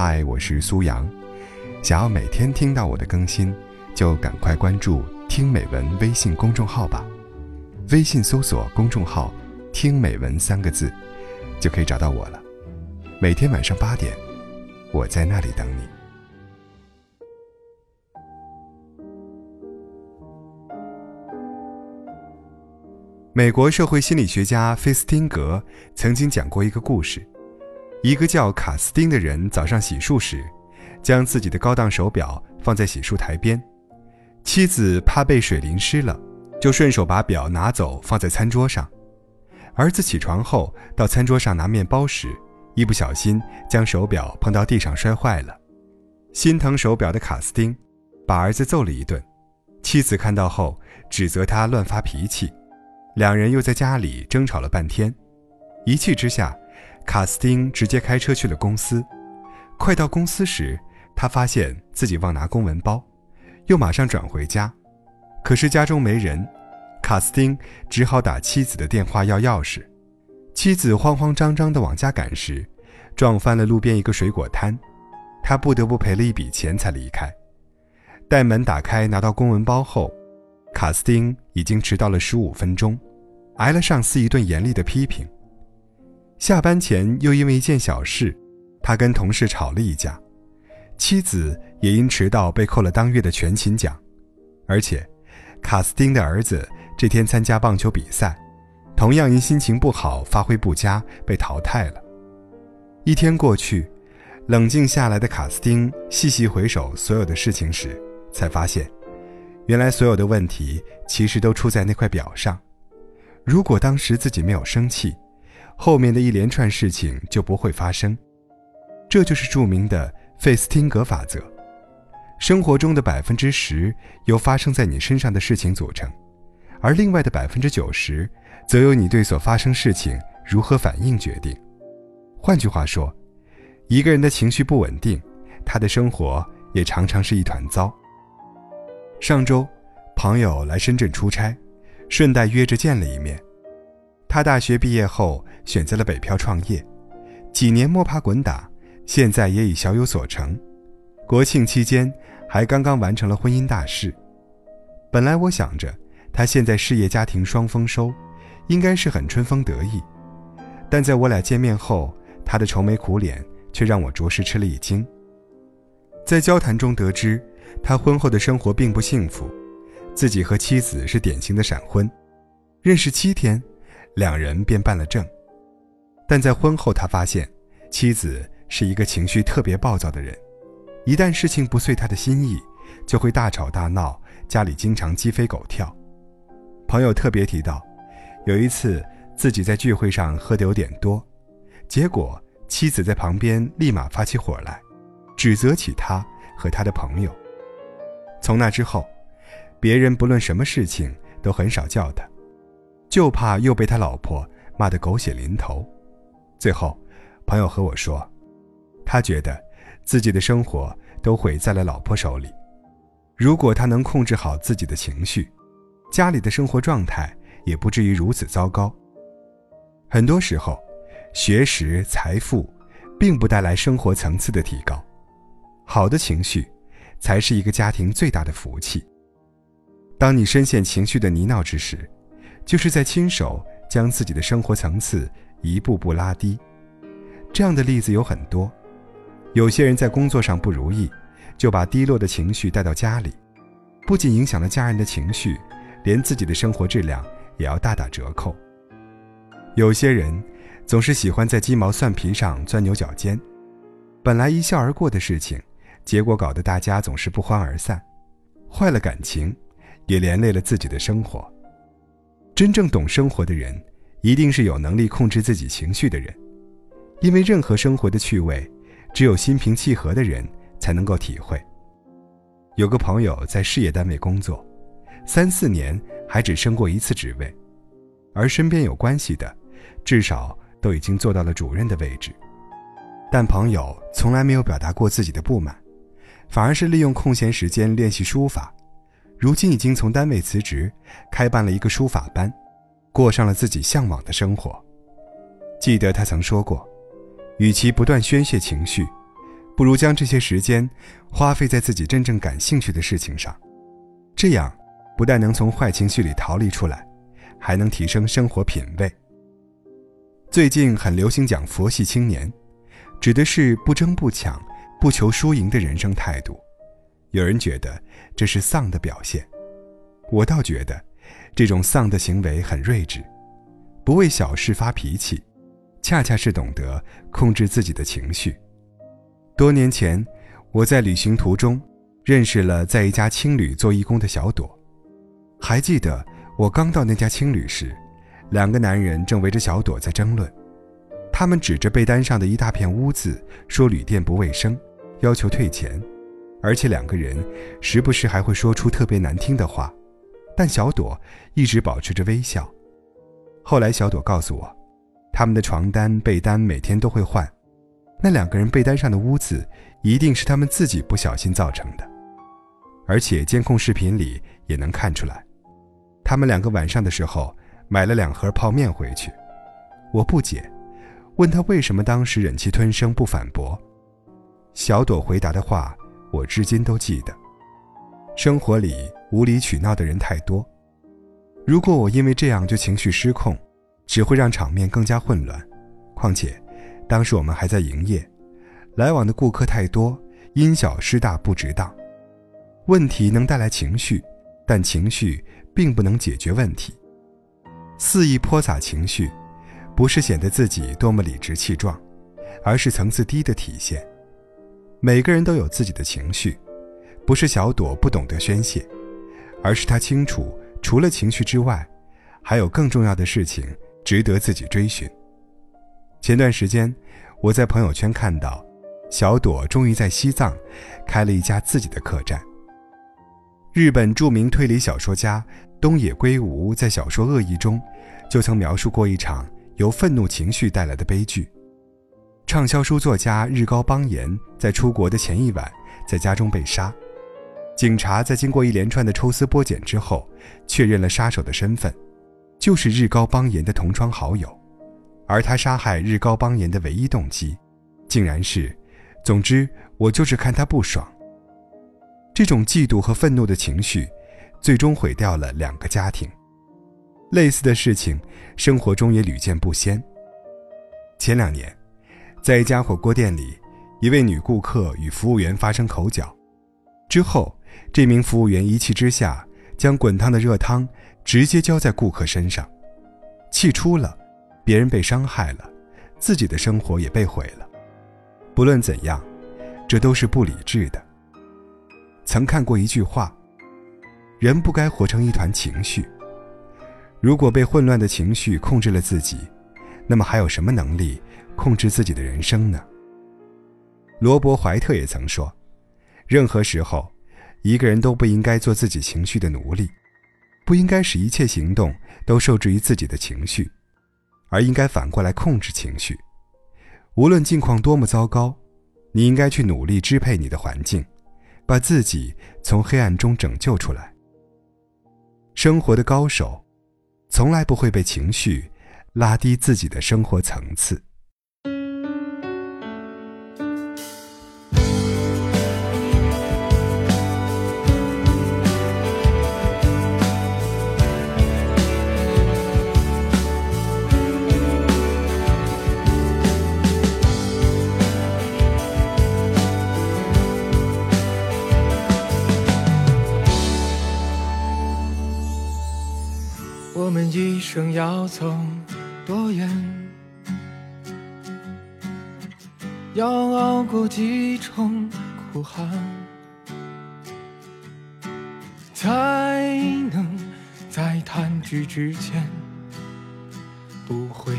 嗨，我是苏阳。想要每天听到我的更新，就赶快关注“听美文”微信公众号吧。微信搜索公众号“听美文”三个字，就可以找到我了。每天晚上八点，我在那里等你。美国社会心理学家费斯汀格曾经讲过一个故事。一个叫卡斯丁的人早上洗漱时，将自己的高档手表放在洗漱台边。妻子怕被水淋湿了，就顺手把表拿走放在餐桌上。儿子起床后到餐桌上拿面包时，一不小心将手表碰到地上摔坏了。心疼手表的卡斯丁，把儿子揍了一顿。妻子看到后指责他乱发脾气，两人又在家里争吵了半天。一气之下。卡斯汀直接开车去了公司，快到公司时，他发现自己忘拿公文包，又马上转回家，可是家中没人，卡斯汀只好打妻子的电话要钥匙。妻子慌慌张张地往家赶时，撞翻了路边一个水果摊，他不得不赔了一笔钱才离开。待门打开拿到公文包后，卡斯汀已经迟到了十五分钟，挨了上司一顿严厉的批评。下班前又因为一件小事，他跟同事吵了一架，妻子也因迟到被扣了当月的全勤奖，而且，卡斯汀的儿子这天参加棒球比赛，同样因心情不好、发挥不佳被淘汰了。一天过去，冷静下来的卡斯汀细细回首所有的事情时，才发现，原来所有的问题其实都出在那块表上。如果当时自己没有生气，后面的一连串事情就不会发生，这就是著名的费斯汀格法则。生活中的百分之十由发生在你身上的事情组成，而另外的百分之九十，则由你对所发生事情如何反应决定。换句话说，一个人的情绪不稳定，他的生活也常常是一团糟。上周，朋友来深圳出差，顺带约着见了一面。他大学毕业后选择了北漂创业，几年摸爬滚打，现在也已小有所成。国庆期间还刚刚完成了婚姻大事。本来我想着他现在事业家庭双丰收，应该是很春风得意，但在我俩见面后，他的愁眉苦脸却让我着实吃了一惊。在交谈中得知，他婚后的生活并不幸福，自己和妻子是典型的闪婚，认识七天。两人便办了证，但在婚后，他发现妻子是一个情绪特别暴躁的人，一旦事情不遂他的心意，就会大吵大闹，家里经常鸡飞狗跳。朋友特别提到，有一次自己在聚会上喝得有点多，结果妻子在旁边立马发起火来，指责起他和他的朋友。从那之后，别人不论什么事情都很少叫他。就怕又被他老婆骂得狗血淋头，最后，朋友和我说，他觉得自己的生活都毁在了老婆手里。如果他能控制好自己的情绪，家里的生活状态也不至于如此糟糕。很多时候，学识、财富，并不带来生活层次的提高，好的情绪，才是一个家庭最大的福气。当你深陷情绪的泥淖之时，就是在亲手将自己的生活层次一步步拉低，这样的例子有很多。有些人在工作上不如意，就把低落的情绪带到家里，不仅影响了家人的情绪，连自己的生活质量也要大打折扣。有些人总是喜欢在鸡毛蒜皮上钻牛角尖，本来一笑而过的事情，结果搞得大家总是不欢而散，坏了感情，也连累了自己的生活。真正懂生活的人，一定是有能力控制自己情绪的人，因为任何生活的趣味，只有心平气和的人才能够体会。有个朋友在事业单位工作，三四年还只升过一次职位，而身边有关系的，至少都已经做到了主任的位置，但朋友从来没有表达过自己的不满，反而是利用空闲时间练习书法。如今已经从单位辞职，开办了一个书法班，过上了自己向往的生活。记得他曾说过，与其不断宣泄情绪，不如将这些时间花费在自己真正感兴趣的事情上，这样不但能从坏情绪里逃离出来，还能提升生活品味。最近很流行讲“佛系青年”，指的是不争不抢、不求输赢的人生态度。有人觉得这是丧的表现，我倒觉得这种丧的行为很睿智，不为小事发脾气，恰恰是懂得控制自己的情绪。多年前，我在旅行途中认识了在一家青旅做义工的小朵。还记得我刚到那家青旅时，两个男人正围着小朵在争论，他们指着被单上的一大片污渍说旅店不卫生，要求退钱。而且两个人时不时还会说出特别难听的话，但小朵一直保持着微笑。后来小朵告诉我，他们的床单、被单每天都会换，那两个人被单上的污渍一定是他们自己不小心造成的，而且监控视频里也能看出来，他们两个晚上的时候买了两盒泡面回去。我不解，问他为什么当时忍气吞声不反驳，小朵回答的话。我至今都记得，生活里无理取闹的人太多。如果我因为这样就情绪失控，只会让场面更加混乱。况且，当时我们还在营业，来往的顾客太多，因小失大不值当。问题能带来情绪，但情绪并不能解决问题。肆意泼洒情绪，不是显得自己多么理直气壮，而是层次低的体现。每个人都有自己的情绪，不是小朵不懂得宣泄，而是他清楚，除了情绪之外，还有更重要的事情值得自己追寻。前段时间，我在朋友圈看到，小朵终于在西藏开了一家自己的客栈。日本著名推理小说家东野圭吾在小说《恶意》中，就曾描述过一场由愤怒情绪带来的悲剧。畅销书作家日高邦彦在出国的前一晚，在家中被杀。警察在经过一连串的抽丝剥茧之后，确认了杀手的身份，就是日高邦彦的同窗好友。而他杀害日高邦彦的唯一动机，竟然是：总之，我就是看他不爽。这种嫉妒和愤怒的情绪，最终毁掉了两个家庭。类似的事情，生活中也屡见不鲜。前两年。在一家火锅店里，一位女顾客与服务员发生口角，之后，这名服务员一气之下将滚烫的热汤直接浇在顾客身上，气出了，别人被伤害了，自己的生活也被毁了。不论怎样，这都是不理智的。曾看过一句话：人不该活成一团情绪。如果被混乱的情绪控制了自己，那么还有什么能力？控制自己的人生呢？罗伯·怀特也曾说：“任何时候，一个人都不应该做自己情绪的奴隶，不应该使一切行动都受制于自己的情绪，而应该反过来控制情绪。无论境况多么糟糕，你应该去努力支配你的环境，把自己从黑暗中拯救出来。生活的高手，从来不会被情绪拉低自己的生活层次。”们一生要走多远？要熬过几重苦寒，才能在弹指之间不悔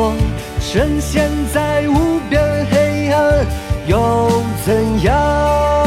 我深陷在无边黑暗，又怎样？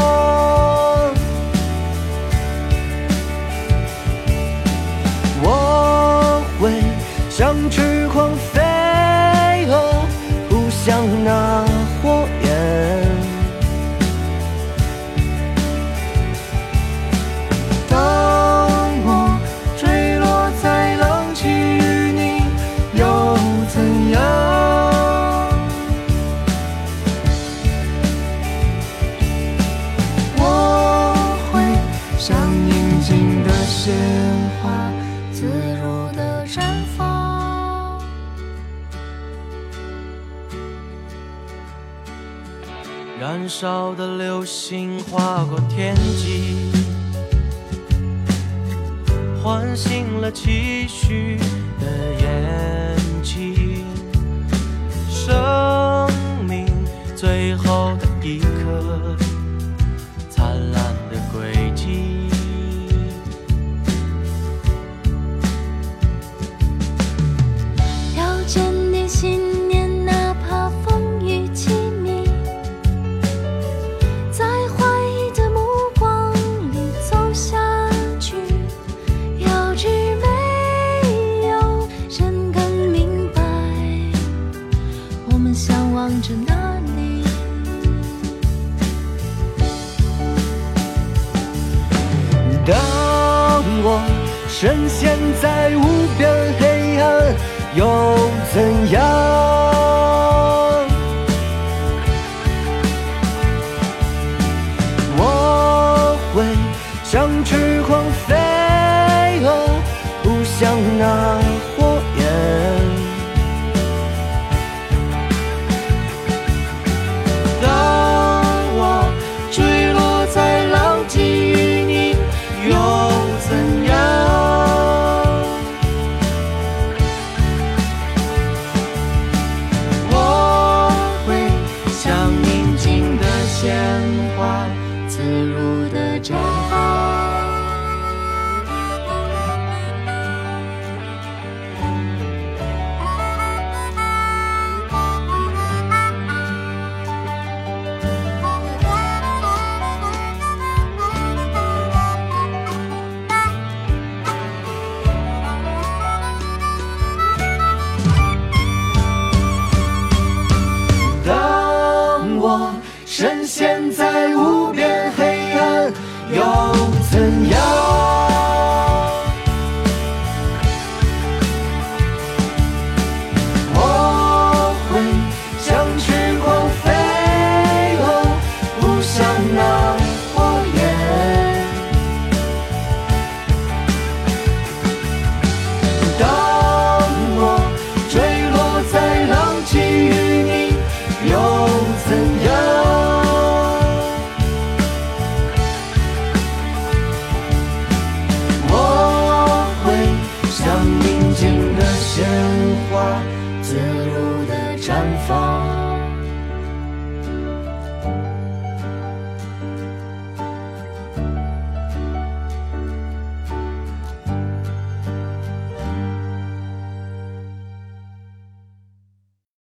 燃烧的流星划过天际唤醒了期许的眼睛。生命最后当我深陷在无边黑暗又怎样